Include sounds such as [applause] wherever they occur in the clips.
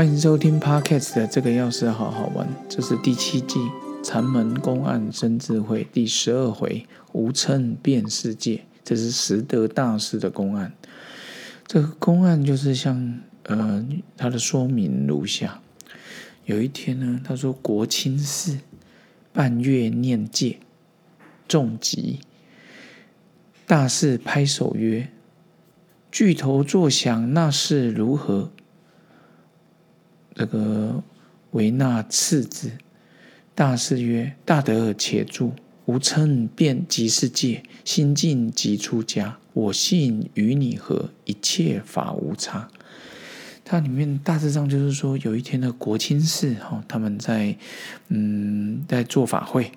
欢迎收听 Podcast 的这个钥匙好好玩，这是第七季禅门公案生智慧第十二回无称变世界，这是实德大师的公案。这个公案就是像呃，它的说明如下：有一天呢，他说国清寺半月念戒，众集大士拍手曰：“巨头作响，那是如何？”这个维纳次子大师曰：“大德且住，吾称遍即世界，心境即出家。我信与你合，一切法无差。”它里面大致上就是说，有一天的国清寺哈，他们在嗯在做法会，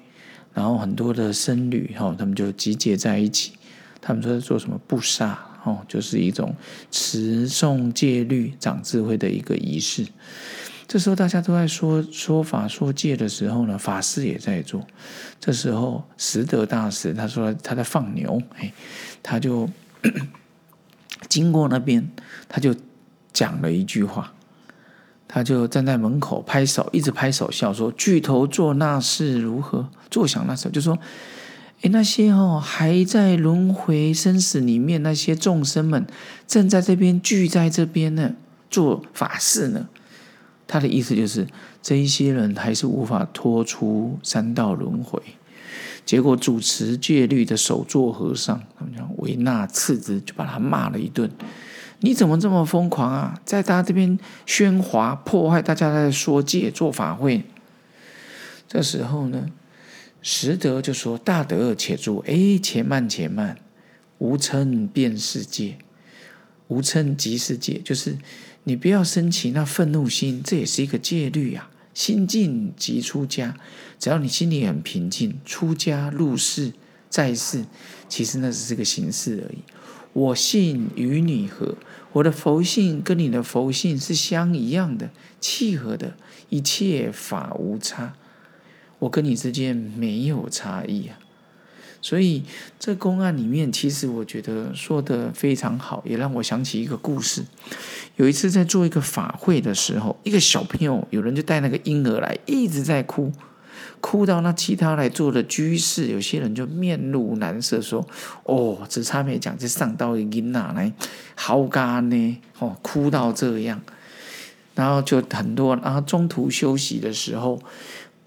然后很多的僧侣哈，他们就集结在一起，他们说在做什么布萨。哦，就是一种持诵戒律、长智慧的一个仪式。这时候大家都在说说法、说戒的时候呢，法师也在做。这时候实德大师他说他在放牛，哎，他就 [coughs] 经过那边，他就讲了一句话，他就站在门口拍手，一直拍手笑说：“巨头做那事如何？坐享那时候就说。”哎，那些哦还在轮回生死里面那些众生们，正在这边聚在这边呢，做法事呢。他的意思就是，这一些人还是无法脱出三道轮回。结果主持戒律的首座和尚，他们讲维纳次子，就把他骂了一顿：“你怎么这么疯狂啊？在他这边喧哗破坏，大家在说戒做法会。”这时候呢？实德就说：“大德且住，哎，且慢且慢，无嗔变世界，无嗔即世界，就是你不要升起那愤怒心，这也是一个戒律啊。心静即出家，只要你心里很平静，出家入世在世，其实那只是个形式而已。我信与你合，我的佛性跟你的佛性是相一样的，契合的，一切法无差。”我跟你之间没有差异啊，所以这公案里面，其实我觉得说的非常好，也让我想起一个故事。有一次在做一个法会的时候，一个小朋友，有人就带那个婴儿来，一直在哭，哭到那其他来做的居士，有些人就面露难色，说：“哦，只差没讲，这上到婴儿来好干呢，哦，哭到这样。”然后就很多，然后中途休息的时候。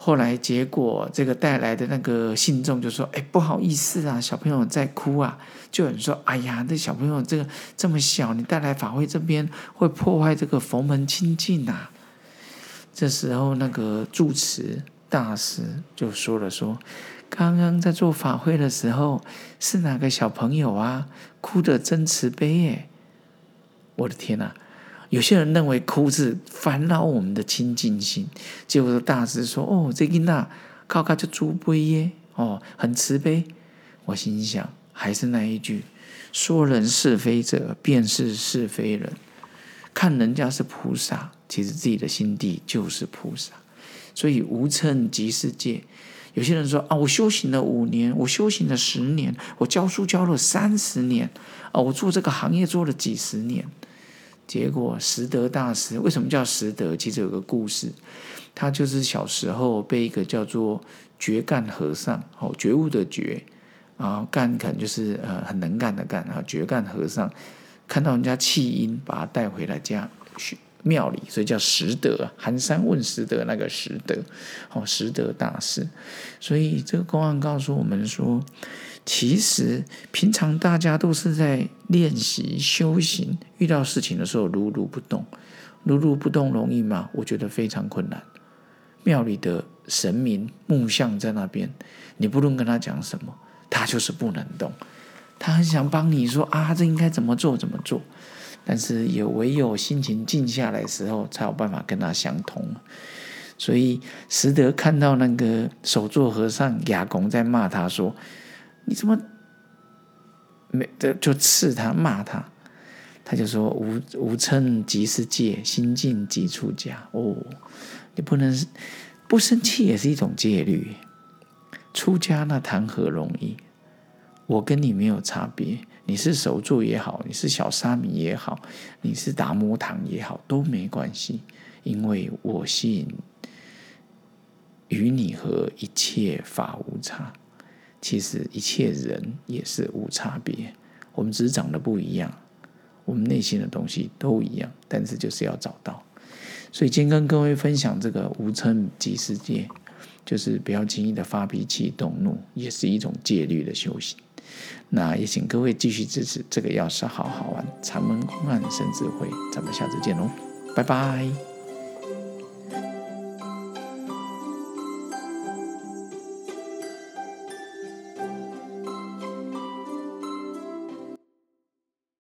后来结果，这个带来的那个信众就说：“哎，不好意思啊，小朋友在哭啊。”就有人说：“哎呀，这小朋友这个这么小，你带来法会这边会破坏这个佛门清净呐。”这时候，那个住持大师就说了：“说刚刚在做法会的时候，是哪个小朋友啊？哭的真慈悲耶！我的天哪！”有些人认为哭是烦恼我们的清净心，结果大师说：“哦，这个那靠靠就猪悲耶，哦，很慈悲。”我心想，还是那一句：说人是非者，便是是非人。看人家是菩萨，其实自己的心地就是菩萨。所以无称即世界。有些人说：“啊，我修行了五年，我修行了十年，我教书教了三十年，啊，我做这个行业做了几十年。”结果，实德大师为什么叫实德？其实有个故事，他就是小时候被一个叫做绝干和尚，哦，觉悟的觉，啊，干肯就是呃很能干的干啊，绝干和尚看到人家弃婴，把他带回来家庙里，所以叫实德。寒山问实德，那个实德，哦，实德大师。所以这个公案告诉我们说。其实平常大家都是在练习修行，遇到事情的时候如如不动，如如不动容易吗？我觉得非常困难。庙里的神明木像在那边，你不论跟他讲什么，他就是不能动。他很想帮你说啊，这应该怎么做怎么做，但是也唯有心情静下来时候，才有办法跟他相通。所以实德看到那个手座和尚哑公在骂他说。你怎么没就就刺他骂他？他就说无无嗔即是戒，心静即出家。哦，你不能不生气也是一种戒律。出家那谈何容易？我跟你没有差别，你是手座也好，你是小沙弥也好，你是达摩堂也好，都没关系。因为我信与你和一切法无差。其实一切人也是无差别，我们只是长得不一样，我们内心的东西都一样，但是就是要找到。所以今天跟各位分享这个无称即世界，就是不要轻易的发脾气动怒，也是一种戒律的修行。那也请各位继续支持这个钥匙，好好玩，长门公案生智慧，咱们下次见喽，拜拜。